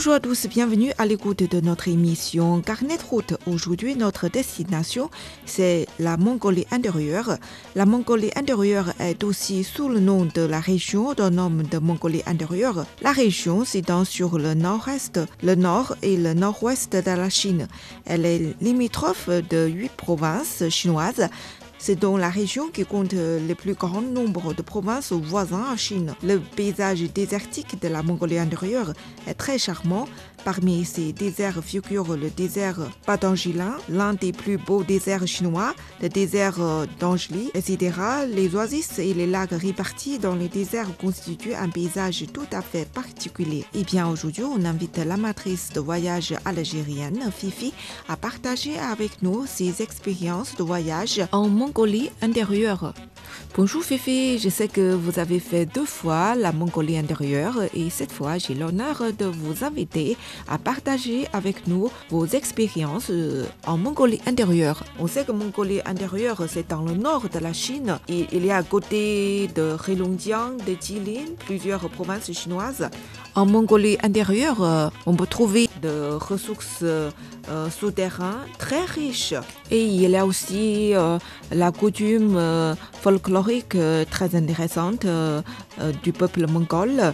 Bonjour à tous, bienvenue à l'écoute de notre émission Carnet route. Aujourd'hui, notre destination, c'est la Mongolie intérieure. La Mongolie intérieure est aussi sous le nom de la région d'un nom de Mongolie intérieure. La région s'étend sur le nord-est, le nord et le nord-ouest de la Chine. Elle est limitrophe de huit provinces chinoises c'est dans la région qui compte le plus grand nombre de provinces voisines en Chine. Le paysage désertique de la Mongolie intérieure est très charmant. Parmi ces déserts figure le désert Patangilin, l'un des plus beaux déserts chinois, le désert d'Angeli, etc. Les oasis et les lacs répartis dans les déserts constituent un paysage tout à fait particulier. Et bien aujourd'hui, on invite l'amatrice de voyage algérienne, Fifi, à partager avec nous ses expériences de voyage en Mongolie intérieure. Bonjour Fifi, je sais que vous avez fait deux fois la Mongolie intérieure et cette fois j'ai l'honneur de vous inviter à partager avec nous vos expériences en Mongolie intérieure. On sait que Mongolie intérieure c'est dans le nord de la Chine et il y a à côté de Heilongjiang, de Jilin, plusieurs provinces chinoises. En Mongolie intérieure, on peut trouver des ressources souterraines très riches et il y a aussi la coutume folklorique très intéressante du peuple mongol.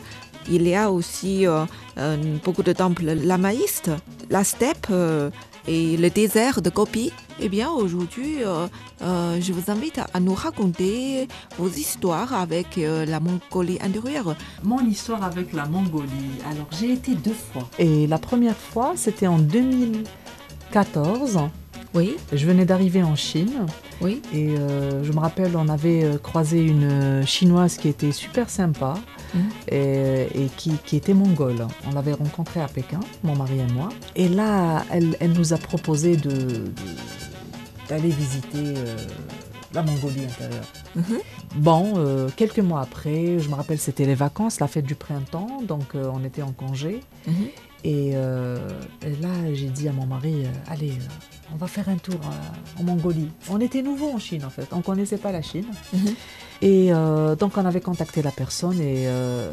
Il y a aussi beaucoup de temples lamaïstes, la steppe et le désert de Gobi. Eh bien, aujourd'hui, je vous invite à nous raconter vos histoires avec la Mongolie intérieure. Mon histoire avec la Mongolie. Alors, j'ai été deux fois. Et la première fois, c'était en 2014. Oui. Je venais d'arriver en Chine. Oui. Et euh, je me rappelle, on avait euh, croisé une chinoise qui était super sympa mmh. et, et qui, qui, était mongole. On l'avait rencontrée à Pékin, mon mari et moi. Et là, elle, elle nous a proposé de, d'aller visiter euh, la Mongolie intérieure. Mmh. Bon, euh, quelques mois après, je me rappelle, c'était les vacances, la fête du printemps, donc euh, on était en congé. Mmh. Et, et, là, j'ai dit à mon mari, allez on va faire un tour en Mongolie. On était nouveau en Chine en fait, on ne connaissait pas la Chine. Mm -hmm. Et euh, donc on avait contacté la personne et euh,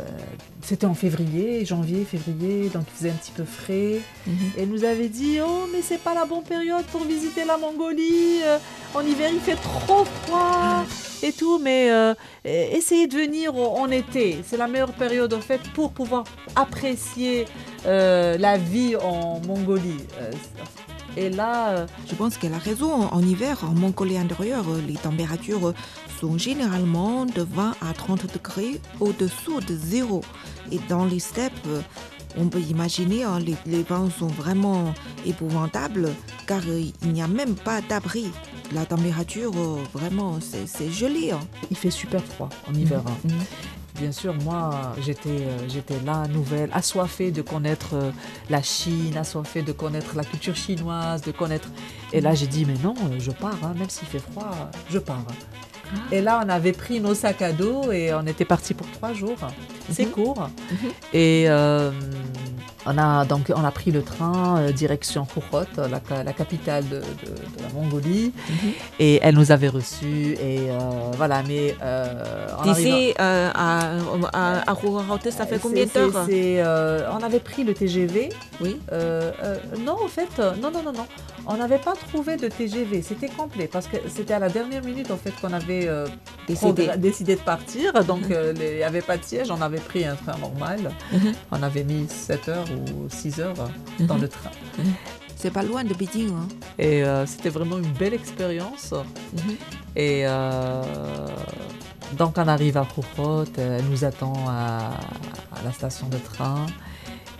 c'était en février, janvier, février, donc il faisait un petit peu frais. Mm -hmm. Et elle nous avait dit Oh, mais c'est pas la bonne période pour visiter la Mongolie. Euh, en hiver il fait trop froid et tout, mais essayez de venir en été. C'est la meilleure période en fait pour pouvoir apprécier la vie en Mongolie. Et là, je pense qu'elle a raison. En hiver, en Mongolie intérieure, les températures sont généralement de 20 à 30 degrés au-dessous de zéro. Et dans les steppes, on peut imaginer, hein, les, les, vents sont vraiment épouvantables car il n'y a même pas d'abri. La température, vraiment, c'est gelé. Hein. Il fait super froid en hiver. Mmh. Hein. Mmh. Bien sûr, moi, j'étais, j'étais là, nouvelle, assoiffée de connaître la Chine, assoiffée de connaître la culture chinoise, de connaître... Et là, j'ai dit, mais non, je pars, hein, même s'il fait froid, je pars. Et là, on avait pris nos sacs à dos et on était parti pour trois jours. C'est Mhm. court. Et euh, on, a, donc, on a pris le train euh, direction Khorot, la, ca- la capitale de, de- de la Mongolie. Mhm. Et elle nous avait reçus. Et euh, voilà, mais. euh, D'ici euh, à, à, ça fait combien d'heures On avait pris le TGV. Oui. Non, en fait, non, non, non, non. On n'avait pas trouvé de TGV. C'était complet parce que c'était à la dernière minute en fait qu'on avait euh, Décidé. de partir. Donc euh, il n'y avait pas de siège. On avait pris un train normal. Mhm. On avait mis 7 heures ou 6 heures dans Mhm. le train. C'est pas loin de Beijing. Hein. Et euh, c'était vraiment une belle expérience. Mhm. Et euh, donc on arrive à Khoukhot, elle nous attend à, à la station de train.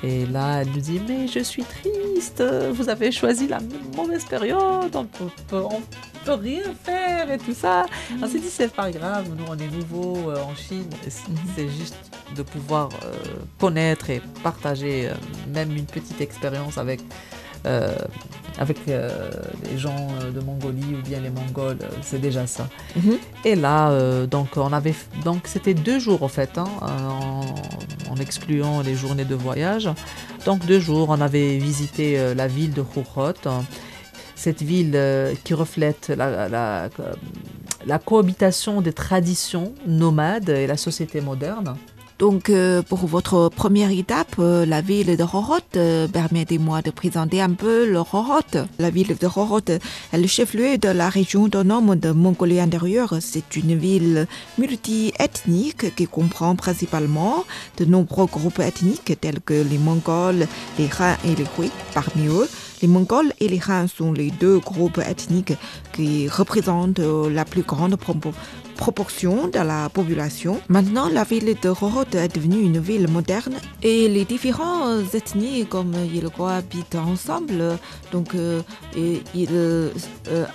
Et là, elle nous dit, mais je suis triste, vous avez choisi la mauvaise période, on peut, peut- on peut rien faire et tout ça. On s'est dit, c'est pas grave, nous on est nouveaux euh, en Chine, c'est juste de pouvoir euh, connaître et partager euh, même une petite expérience avec euh, avec euh, les gens euh, de Mongolie ou bien les Mongols, euh, c'est déjà ça. Mhm. Et là, euh, donc on avait, donc c'était deux jours en fait, hein, en, en excluant les journées de voyage. Donc deux jours, on avait visité la ville de Khoukhot, cette ville qui reflète la, la- la cohabitation des traditions nomades et la société moderne. Donc, euh, pour votre première étape, euh, la ville de Rorot, euh, permettez-moi de présenter un peu le Rorot. La ville de Rorot est le chef-lieu de la région autonome de Mongolie intérieure. C'est une ville multi-ethnique qui comprend principalement de nombreux groupes ethniques tels que les Mongols, les Han et les Hui. Parmi eux, les Mongols et les Han sont les deux groupes ethniques qui représentent euh, la plus grande propo- proportion de la population. Maintenant, la ville de Rorot est devenue une ville moderne et les différents ethnies, comme ils cohabitent ensemble, donc euh, et ils euh,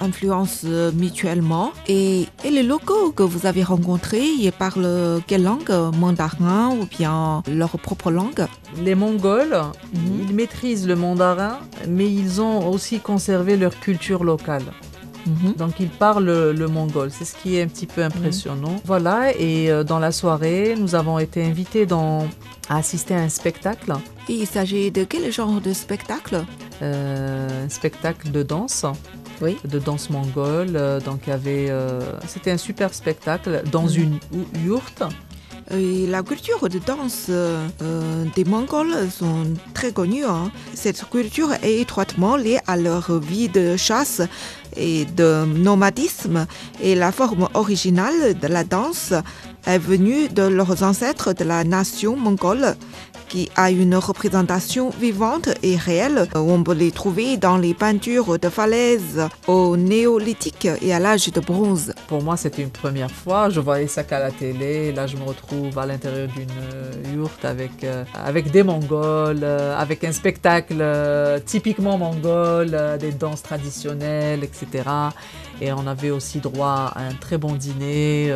influencent mutuellement. Et, et les locaux que vous avez rencontrés, ils parlent quelle langue? Mandarin ou bien leur propre langue? Les Mongols, Mhm. ils maîtrisent le mandarin, mais ils ont aussi conservé leur culture locale. Mhm. Donc ils parlent le, le mongol, c'est ce qui est un petit peu impressionnant. Voilà, et euh, dans la soirée, nous avons été invités dans, à assister à un spectacle, Et il s'agit de quel genre de spectacle? Euh, un spectacle de danse, Oui. de danse mongole. euh, donc il y avait, euh, c'était un super spectacle dans Mhm. une ou- yourte. La culture de danse euh, euh, des Mongols sont très connue. hein. Cette culture est étroitement liée à leur vie de chasse et de nomadisme. Et la forme originale de la danse est venue de leurs ancêtres de la nation mongole qui a une représentation vivante et réelle. On peut les trouver dans les peintures de falaises au néolithique et à l'âge de bronze. Pour moi, c'était une première fois. Je voyais ça qu'à la télé. Là, je me retrouve à l'intérieur d'une euh, yourte avec, euh, avec des Mongols, euh, avec un spectacle typiquement mongol, des danses traditionnelles, etc. Et on avait aussi droit à un très bon dîner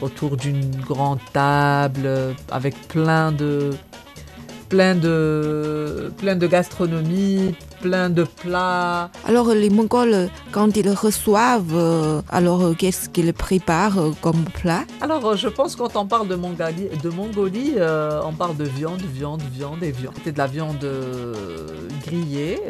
autour d'une grande table avec plein de plein de plein de gastronomie, plein de plats. Alors les Mongols, quand ils reçoivent, euh, alors euh, qu'est-ce qu'ils préparent euh, comme plat? Alors, je pense quand on parle de Mongolie, de Mongolie euh, on parle de viande, viande, viande et viande. C'était de la viande euh, grillée.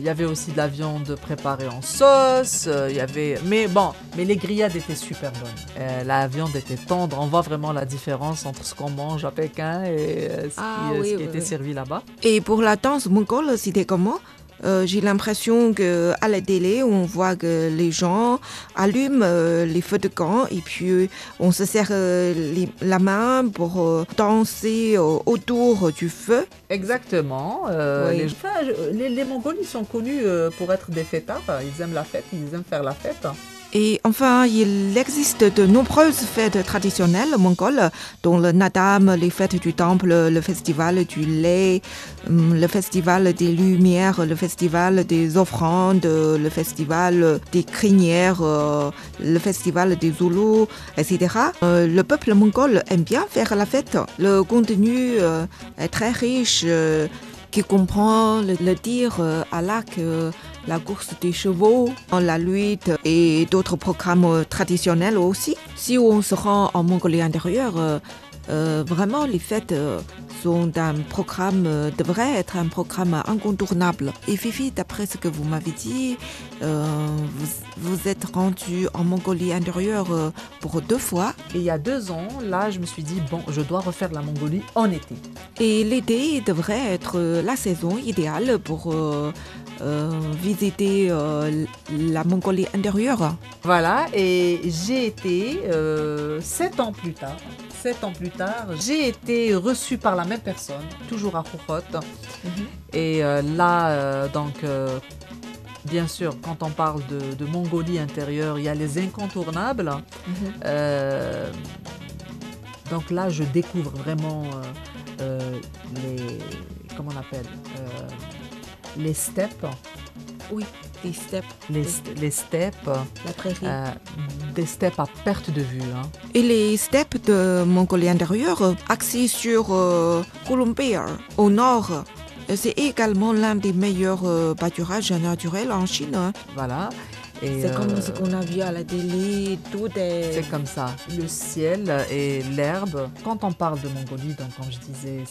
Il y avait aussi de la viande préparée en sauce. euh, Il y avait, mais bon, mais les grillades étaient super bonnes. La viande était tendre. On voit vraiment la différence entre ce qu'on mange à Pékin et Ah qui, euh, oui, ce qui oui, était oui. servi là-bas. Et pour la danse mongole, c'était comment? Euh, J'ai l'impression que à la télé, on voit que les gens allument euh, les feux de camp et puis on se serre euh, les- la main pour danser autour du feu. Exactement. Oui. les, enfin, les- les Mongols, ils sont connus pour être des fêtards. Ils aiment la fête, ils aiment faire la fête. Et enfin, il existe de nombreuses fêtes traditionnelles mongoles, dont le Nadam, les fêtes du temple, le festival du lait, hum, le festival des lumières, le festival des offrandes, le festival des crinières, euh, le festival des Zoulous, etc. Euh, le peuple mongol aime bien faire la fête. Le contenu euh, est très riche. Euh, qui comprend le, le tir euh, à l'arc, euh, la course des chevaux, la lutte et d'autres programmes euh, traditionnels aussi. Si on se rend en Mongolie intérieure, euh, vraiment les fêtes euh, sont un programme, euh, devrait être un programme incontournable. Et Fifi, d'après ce que vous m'avez dit, euh, vous, vous êtes rendu en Mongolie intérieure euh, pour deux fois. Et il y a deux ans, là, je me suis dit, bon, je dois refaire la Mongolie en été. Et l'été devrait être la saison idéale pour euh, visiter la Mongolie intérieure. Voilà, et j'ai été, sept ans plus tard, sept ans plus tard, j'ai été reçue par la même personne, toujours à Khoukhot. Et euh, là, euh, donc, euh, bien sûr, quand on parle de, de Mongolie intérieure, il y a les incontournables. Euh, donc là, je découvre vraiment les. Comment on appelle Les steppes. Oui, des steppes, Les, les steppes. la prairie. euh, des steppes à perte de vue. hein. Et les steppes de Mongolie intérieure, axées sur euh, au nord. C'est également l'un des meilleurs euh, pâturages naturels en Chine. hein. Voilà. C'est comme euh, ce qu'on a vu à la télé, tout est... C'est comme ça. Le ciel et l'herbe. Quand on parle de Mongolie, donc comme je disais,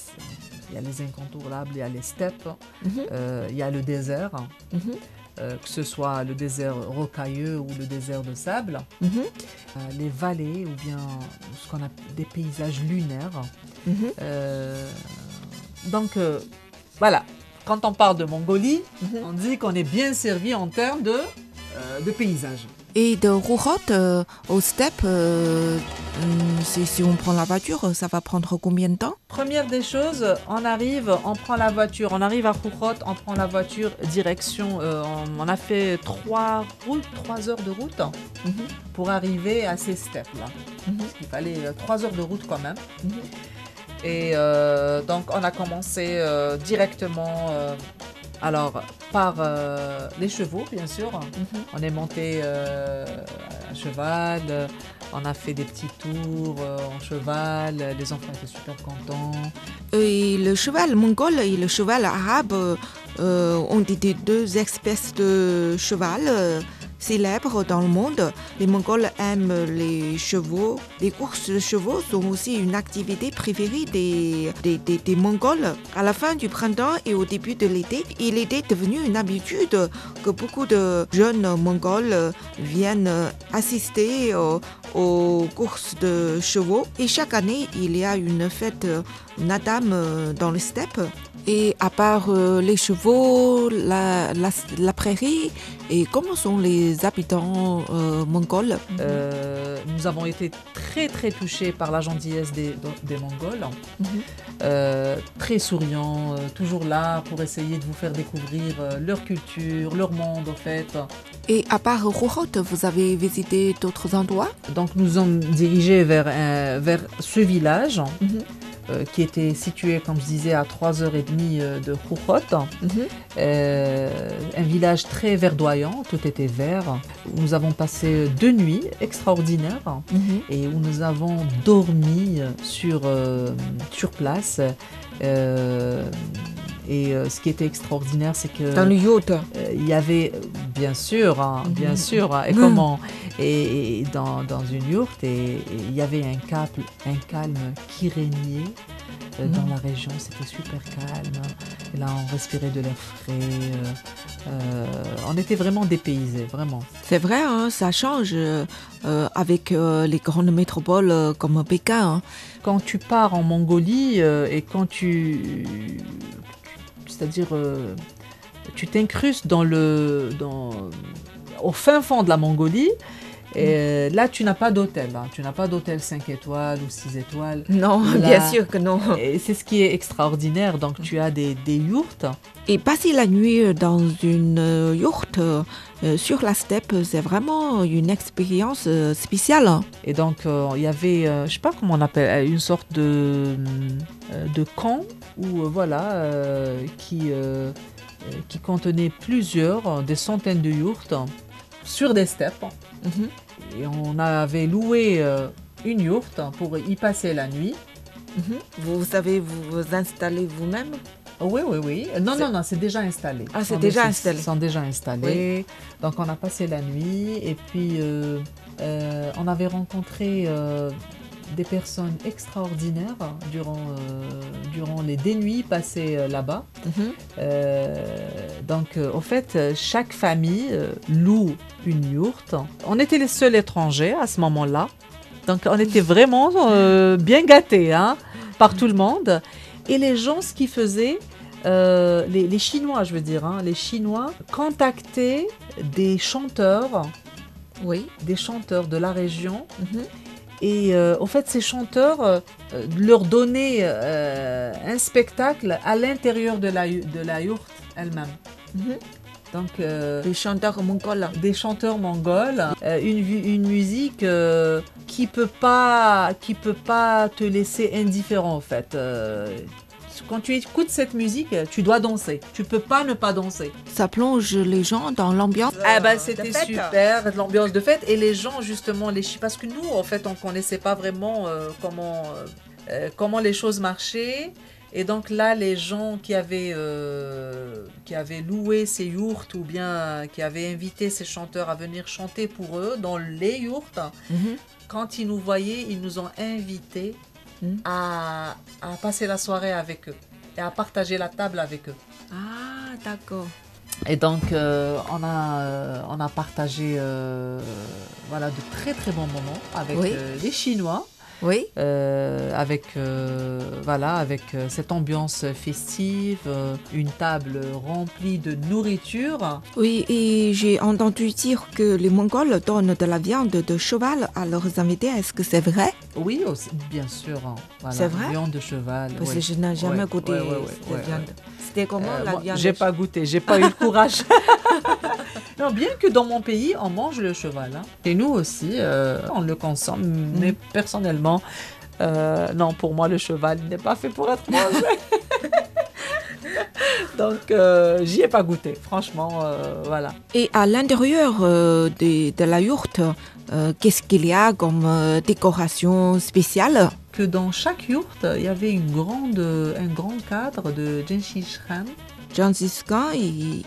il y a les incontournables, il y a les steppes, Mhm, euh, il y a le désert, mhm, euh, que ce soit le désert rocailleux ou le désert de sable, mhm, euh, les vallées ou bien ce qu'on appelle des paysages lunaires. mhm. Euh, donc voilà, quand on parle de Mongolie, Mhm. on dit qu'on est bien servi en termes de, de paysages. Et de Rourotte euh, au steppe, euh, hum, si, on prend la voiture, ça va prendre combien de temps Première des choses, on arrive, on prend la voiture, on arrive à Khoukhot, on prend la voiture direction, euh, on, on a fait trois routes, trois heures de route Mhm, pour arriver à ces steppes-là. mhm, qu'il fallait euh, trois heures de route quand même. mhm. Et donc on a commencé directement, alors par euh, les chevaux bien sûr. Mhm. On est monté euh, à cheval, euh, on a fait des petits tours euh, en cheval, les enfants étaient super contents. Et le cheval mongol et le cheval arabe ont été deux espèces de cheval célèbres dans le monde. Les Mongols aiment les chevaux. Les courses de chevaux sont aussi une activité préférée des, des, des- Mongols. À la fin du printemps et au début de l'été, il était devenu une habitude que beaucoup de jeunes Mongols viennent assister euh, aux courses de chevaux. Et chaque année, il y a une fête Nadam euh, dans les steppes. Et à part euh, les chevaux, la, la, la prairie, et comment sont les habitants euh, mongols? Euh, nous avons été très très touchés par la gentillesse des, des Mongols, Mhm. Euh, très souriants, toujours là pour essayer de vous faire découvrir leur culture, leur monde en fait. Et à part Rouhot, vous avez visité d'autres endroits? Donc nous sommes dirigés vers, un- vers ce village Mhm. euh, qui était situé, comme je disais, à 3h30 euh, de Khoukhot. Euh, un village très verdoyant, tout était vert. Nous avons passé deux nuits extraordinaires et où nous avons dormi sur, euh, sur place. Et euh, ce qui était extraordinaire, c'est que Dans le yacht. euh, il y avait, bien sûr, hein, bien Mhm. sûr, hein, et Mhm. comment Et, et dans, dans une yourte, et, il y avait un, cap, un calme qui régnait euh, dans Mhm. la région, c'était super calme. Et là, on respirait de l'air frais. euh, on était vraiment dépaysés, vraiment. C'est vrai, hein, ça change avec les grandes métropoles comme Pékin. Quand tu pars en Mongolie et quand tu. C'est-à-dire. euh, tu t'incrustes au fin fond de la Mongolie. Et là, tu n'as pas d'hôtel. hein. Tu n'as pas d'hôtel 5 étoiles ou 6 étoiles. Non, Là- bien sûr que non. Et c'est ce qui est extraordinaire. Donc, tu as des, des yourtes. Et passer la nuit dans une euh, yourte euh, sur la steppe, c'est vraiment une expérience euh, spéciale. Et donc, euh, il y avait, euh, je sais pas comment on appelle, euh, une sorte de, euh, de camp où, euh, voilà, euh, qui, euh, euh, qui contenait plusieurs, euh, des centaines de yourtes sur des steppes. Mhm. Et on avait loué euh, une yourte pour y passer la nuit. Mhm. Vous savez vous vous installer vous-même? Oh, Oui, oui, oui. Non, C'est- non, non, c'est déjà installé. Ah, c'est déjà dé- installé. Ils sont déjà installés. Donc, on a passé la nuit et puis euh, euh, on avait rencontré euh, des personnes extraordinaires durant, euh, durant les deux nuits passées euh, là-bas. Mhm. Euh, donc, au fait, chaque famille loue une yourte. On était les seuls étrangers à ce moment-là. Donc, on était vraiment bien gâtés hein, par tout le monde. Et les gens, ce qu'ils faisaient, euh, les, les Chinois, je veux dire, hein, les Chinois contactaient des chanteurs, Oui. des chanteurs de la région. Mhm. Et euh, au fait, ces chanteurs euh, leur donnaient euh, un spectacle à l'intérieur de la, de la yourte elle-même. Mhm. Donc, euh, Les chanteurs mongols. des chanteurs mongols, une, une musique qui peut pas qui peut pas te laisser indifférent en fait. Quand tu écoutes cette musique, tu dois danser. Tu peux pas ne pas danser. Ça plonge les gens dans l'ambiance. Ah bah de c'était fête. super, l'ambiance de fête et les gens justement les chi- parce que nous en fait on connaissait pas vraiment euh, comment euh, euh, comment les choses marchaient Et donc là, les gens qui avaient, euh, qui avaient loué ces yourtes ou bien qui avaient invité ces chanteurs à venir chanter pour eux dans les yourtes, Mhm. quand ils nous voyaient, ils nous ont invités À, à passer la soirée avec eux et à partager la table avec eux. Ah, d'accord. Et donc, euh, on, a, euh, on a partagé euh, voilà, de très très bons moments avec Oui. euh, les Chinois. Oui. euh, avec euh, voilà avec euh, cette ambiance festive, une table remplie de nourriture. Oui, et j'ai entendu dire que les Mongols donnent de la viande de cheval à leurs invités. Est-ce que c'est vrai? Oui, aussi, bien sûr. hein. Voilà, C'est vrai? Viande de cheval. Parce que je n'ai jamais Ouais, goûté ouais, ouais, cette viande. C'était comment la viande J'ai pas goûté, j'ai pas eu le courage. non, bien que dans mon pays, on mange le cheval. hein. Et nous aussi, euh, on le consomme. Mais personnellement, euh, non, pour moi, le cheval n'est pas fait pour être mangé. Donc, euh, j'y ai pas goûté. Franchement, euh, voilà. Et à l'intérieur euh, de, de la yourte, qu'est-ce qu'il y a comme décoration spéciale? Que dans chaque yourte, il y avait une grande, un grand cadre de Genghis Khan. Gengis Khan,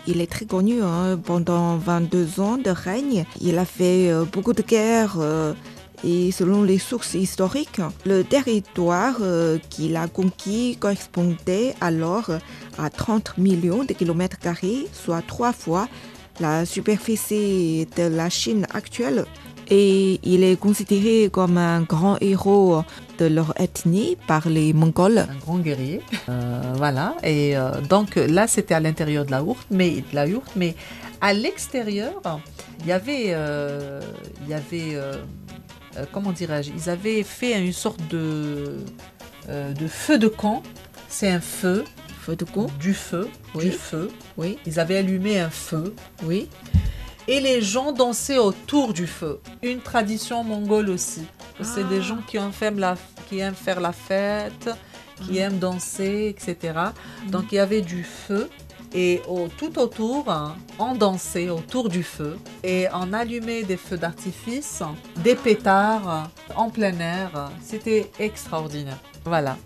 il, est très connu hein. pendant 22 ans de règne. Il a fait euh, beaucoup de guerres euh, et selon les sources historiques, le territoire euh, qu'il a conquis correspondait alors à 30 millions de kilomètres carrés, soit trois fois la superficie de la Chine actuelle. Et il est considéré comme un grand héros de leur ethnie par les Mongols. un grand guerrier. Euh, voilà. Et euh, donc là, c'était à l'intérieur de la yourte, mais de la yourte, mais à l'extérieur, il y avait, euh, il y avait, comment dirais-je, ils avaient fait une sorte de de feu de camp. C'est un feu, Feu de camp du feu, Oui. du feu. Oui, Ils avaient allumé un feu oui. et les gens dansaient autour du feu. Une tradition mongole aussi. C'est des Ah. gens qui aiment, faire la, qui aiment faire la fête, qui aiment danser, etc. Donc il y avait du feu et au- tout autour, hein, on dansait autour du feu et on allumait des feux d'artifice, des pétards en plein air. C'était extraordinaire. Voilà.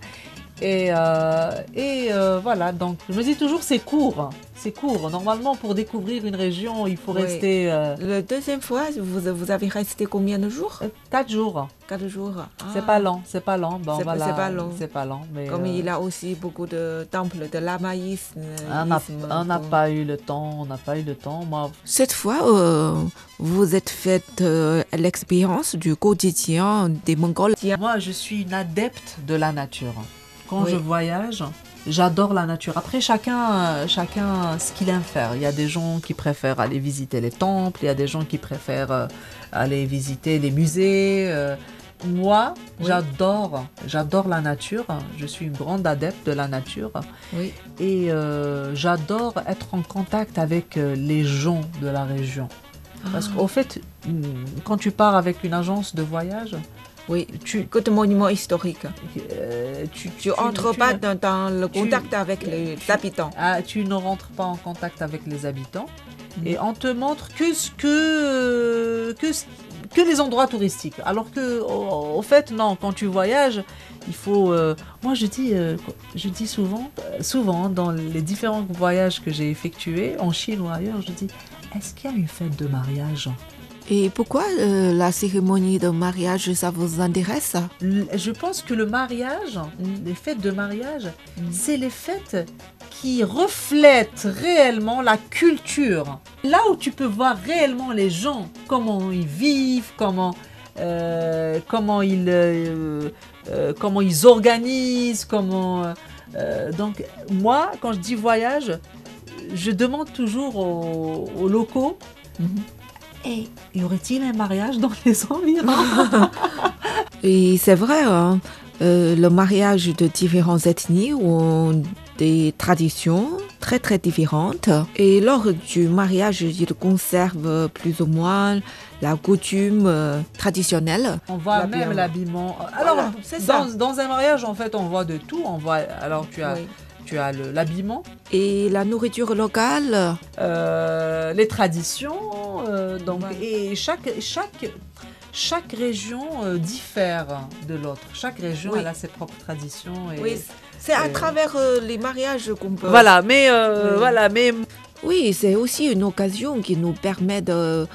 Et, euh, et euh, voilà, donc je me dis toujours c'est court, c'est court. Normalement pour découvrir une région, il faut Oui. rester euh, La deuxième fois, vous, vous avez resté combien de jours? Quatre jours. Quatre jours. C'est Ah. pas long, c'est pas long. Bon, C'est pas- voilà, c'est pas long. C'est pas long, mais Comme il a aussi beaucoup de temples de lamaïsme. on n'a isme, on n'a bon. pas eu le temps, on n'a pas eu le temps. Moi, Cette fois, vous êtes fait euh, l'expérience du quotidien des Mongols. Moi, je suis une adepte de la nature. Quand Oui. je voyage, j'adore la nature. Après, chacun, chacun ce qu'il aime faire. Il y a des gens qui préfèrent aller visiter les temples, il y a des gens qui préfèrent euh, aller visiter les musées. euh. Moi, Oui. j'adore, j'adore la nature. Je suis une grande adepte de la nature Oui. et euh, j'adore être en contact avec les gens de la région. Parce qu'au fait, quand tu pars avec une agence de voyage, Oui. tu, Que de monuments historiques. euh, tu, Tu entres tu pas dans, dans le contact avec les habitants. ah, tu ne rentres pas en contact avec les habitants Mhm. et on te montre que ce que, que, ce- que les endroits touristiques. Alors que, au, au fait, non, quand tu voyages, il faut. euh, moi, je dis, euh, je dis souvent, euh, souvent dans les différents voyages que j'ai effectués en Chine ou ailleurs, je dis, est-ce qu'il y a une fête de mariage Et pourquoi euh, la cérémonie de mariage, ça vous intéresse? Je pense que le mariage, les fêtes de mariage, Mm. c'est les fêtes qui reflètent réellement la culture. Là où tu peux voir réellement les gens, comment ils vivent, comment, euh, comment, ils, euh, comment ils organisent, comment... donc moi, quand je dis voyage, je demande toujours aux, aux locaux, Mhm. Hey, y aurait-il un mariage dans les environs? Et c'est vrai, hein, euh, le mariage de différentes ethnies ont des traditions très très différentes. Et lors du mariage, ils conservent plus ou moins la coutume euh, traditionnelle. On voit L'habillement. même l'habillement. Alors, Voilà, c'est ça. dans, dans un mariage, en fait, on voit de tout. On voit, alors, tu as, Oui. Tu as le- l'habillement, Et la nourriture locale, euh, les traditions. euh, donc, Ouais. Et chaque, chaque, chaque région euh, diffère de l'autre. Chaque région Oui. elle a ses propres traditions. Et Oui. C'est à travers les mariages qu'on peut. Voilà, mais Oui. voilà, mais Oui, c'est aussi une occasion qui nous permet de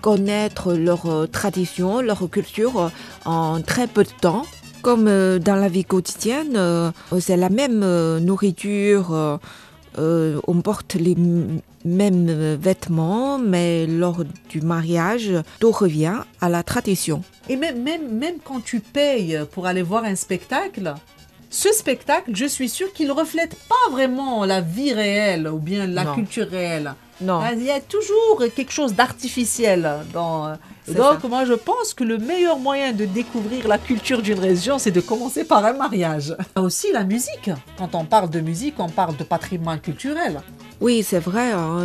connaître leurs traditions, leur culture en très peu de temps. Comme euh, dans la vie quotidienne, euh, c'est la même euh, nourriture, on porte les mêmes vêtements, mais lors du mariage, tout revient à la tradition. Et même, même quand tu payes pour aller voir un spectacle, ce spectacle, je suis sûre qu'il ne reflète pas vraiment la vie réelle ou bien la Non. culture réelle. Non. Ah, Il y a toujours quelque chose d'artificiel dans. C'est donc, ça. moi, je pense que le meilleur moyen de découvrir la culture d'une région, c'est de commencer par un mariage. Aussi, la musique. Quand on parle de musique, on parle de patrimoine culturel. Oui, c'est vrai, hein,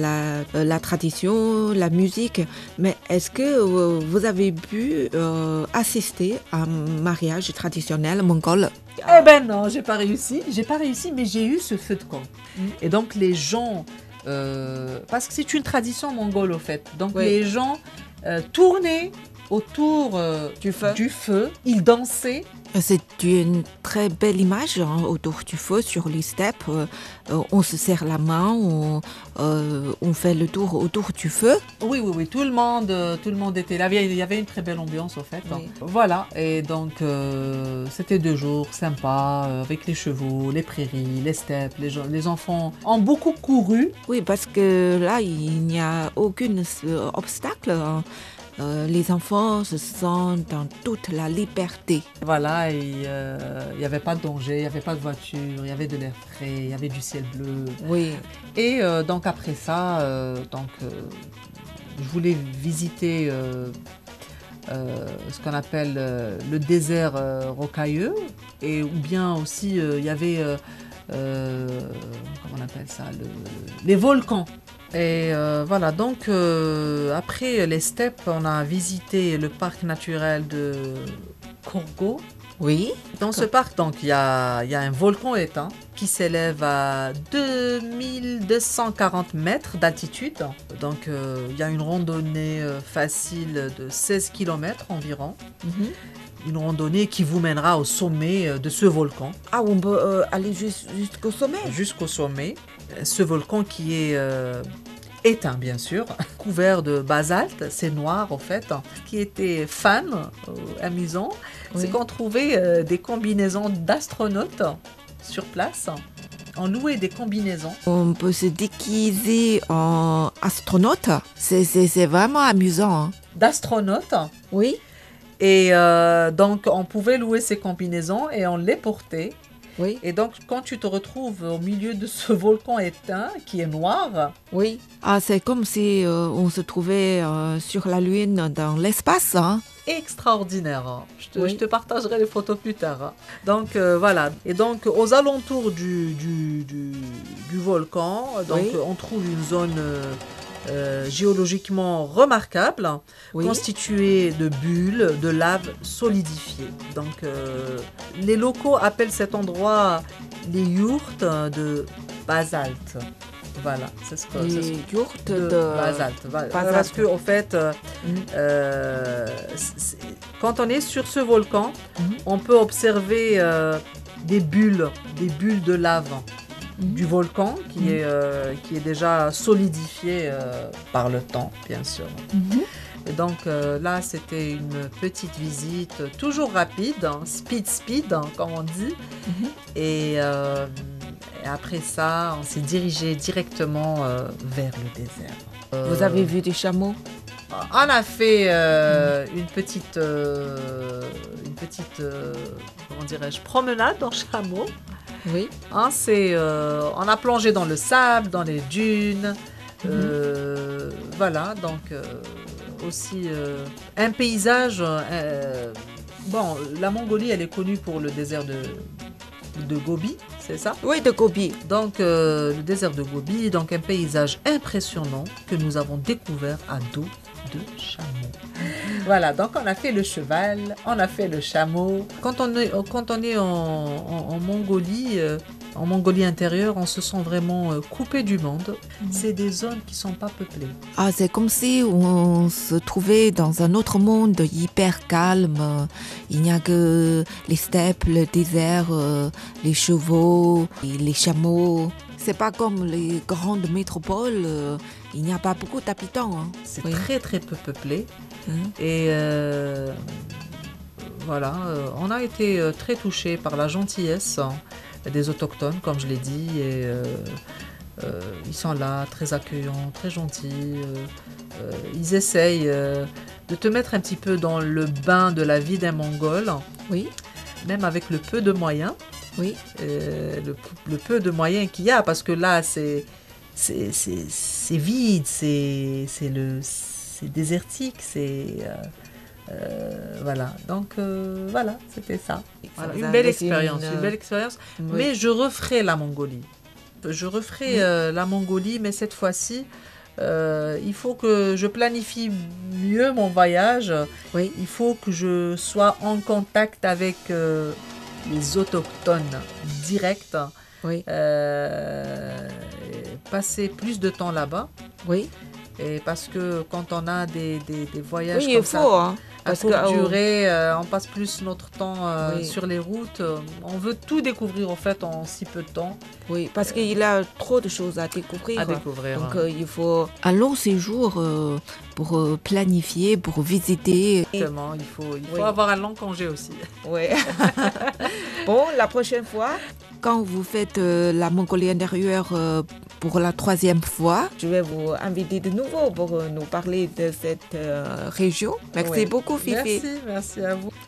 la, euh, la tradition, la musique. Mais est-ce que euh, vous avez pu euh, assister à un mariage traditionnel mongol? Eh ben non, j'ai pas réussi. J'ai pas réussi, mais j'ai eu ce feu de camp. Mm. Et donc les gens, euh, parce que c'est une tradition mongole au fait. Donc Oui. les gens euh, tournaient autour euh, Du feu. du feu, ils dansaient. C'est une très belle image hein, autour du feu sur les steppes. euh, euh, on se serre la main, on, euh, on fait le tour autour du feu. Oui, oui, oui, tout le monde, tout le monde était là. Il y avait une très belle ambiance au fait. Oui. Voilà. Et donc euh, c'était deux jours sympas euh, avec les chevaux, les prairies, les steppes. Les, enfants ont beaucoup couru. Oui, parce que là, il n'y a aucun obstacle. hein. Euh, les enfants se sentent dans toute la liberté. Voilà, euh, il n'y avait pas de danger, il n'y avait pas de voiture, il y avait de l'air frais, il y avait du ciel bleu. Oui. Et euh, donc après ça, euh, donc, euh, je voulais visiter euh, euh, ce qu'on appelle euh, le désert euh, rocailleux, et ou bien aussi euh, il y avait, euh, euh, comment on appelle ça, le- les volcans. Et euh, voilà, donc euh, après les steppes, on a visité le parc naturel de Kourgo. Oui. Dans ce parc, donc, il y a, il y a un volcan éteint qui s'élève à 2240 mètres d'altitude. Donc, euh, il y a une randonnée facile de 16 km environ. Mhm. Une randonnée qui vous mènera au sommet de ce volcan, Ah, on peut euh, aller jus- jusqu'au sommet? Jusqu'au sommet. Ce volcan qui est euh, éteint, bien sûr, couvert de basalte, c'est noir en fait. Ce qui était fan, euh, amusant, c'est qu'on trouvait euh, des combinaisons d'astronautes sur place. On louait des combinaisons. On peut se déguiser en astronaute. C'est, vraiment amusant. hein. D'astronautes. Oui. Et donc, on pouvait louer ces combinaisons et on les portait. Oui. Et donc, quand tu te retrouves au milieu de ce volcan éteint qui est noir, Oui. Ah, c'est comme si euh, on se trouvait euh, sur la Lune dans l'espace. hein. extraordinaire. hein. Je te, Oui. je te partagerai les photos plus tard. hein. Donc euh, voilà. Et donc aux alentours du, du, du- du volcan, donc Oui. on trouve une zone euh, géologiquement remarquable, Oui. constituée de bulles de lave solidifiées. Donc euh, les locaux appellent cet endroit les yourtes de basalte. Voilà, c'est ce que Les yourtes de, de, basalte. Parce que, en fait, euh, c- quand on est sur ce volcan, Mhm. on peut observer des bulles, des bulles de lave. Du volcan qui, Mhm. est, euh, qui est déjà solidifié euh, par le temps, bien sûr. Mhm. Et donc euh, là, c'était une petite visite, toujours rapide, hein, speed speed, hein, comme on dit. Mhm. Et, et après ça, on s'est dirigé directement vers le désert. Vous avez vu des chameaux? On a fait une petite, une petite, comment dirais-je, promenade en chameau. Oui. Hein, c'est, euh, on a plongé dans le sable, dans les dunes. Euh, Voilà, donc euh, aussi un paysage. bon, la Mongolie, elle est connue pour le désert de, de Gobi, c'est ça? Oui, de Gobi. donc euh, le désert de Gobi, donc un paysage impressionnant que nous avons découvert à dos de chameau. Voilà, donc on a fait le cheval, on a fait le chameau. Quand on est, quand on est en, en- en Mongolie, euh, en Mongolie intérieure, on se sent vraiment euh, coupé du monde. C'est des zones qui sont pas peuplées. Ah, c'est comme si on se trouvait dans un autre monde hyper calme. Il n'y a que les steppes, le désert, euh, les chevaux, et les chameaux. C'est pas comme les grandes métropoles. Il n'y a pas beaucoup d'habitants. hein. C'est Oui. très très peu peuplé. Hein. Et euh, voilà, euh, on a été euh, très touchés par la gentillesse hein, des autochtones, comme je l'ai dit. Et euh, euh, ils sont là, très accueillants, très gentils. ils essayent de te mettre un petit peu dans le bain de la vie d'un Mongol, Oui, même avec le peu de moyens. oui. le, le peu de moyens qu'il y a, parce que là, c'est c'est vide, c'est le c'est désertique, c'est euh, euh, voilà. Donc euh, voilà, c'était ça. Voilà, une belle expérience, une, une belle expérience. Oui. Mais je referai la Mongolie. Je referai Oui. euh, la Mongolie, mais cette fois-ci. il faut que je planifie mieux mon voyage. Oui. Il faut que je sois en contact avec les autochtones directs. Oui, passer plus de temps là-bas. oui. Et parce que quand on a des, des, des voyages Oui, comme il ça, hein, à courte que, oh, durée, euh, on passe plus notre temps euh, Oui. sur les routes. On veut tout découvrir en fait en si peu de temps oui, parce qu'il y a trop de choses à découvrir. à découvrir. Donc euh, il faut un long séjour euh, pour planifier, pour visiter. Exactement, il faut, il faut Oui. avoir un long congé aussi. Ouais. bon, la prochaine fois, quand vous faites euh, la Mongolie intérieure euh, pour la troisième fois, je vais vous inviter de nouveau pour euh, nous parler de cette euh, région. Merci beaucoup, Fifi. Merci, merci à vous.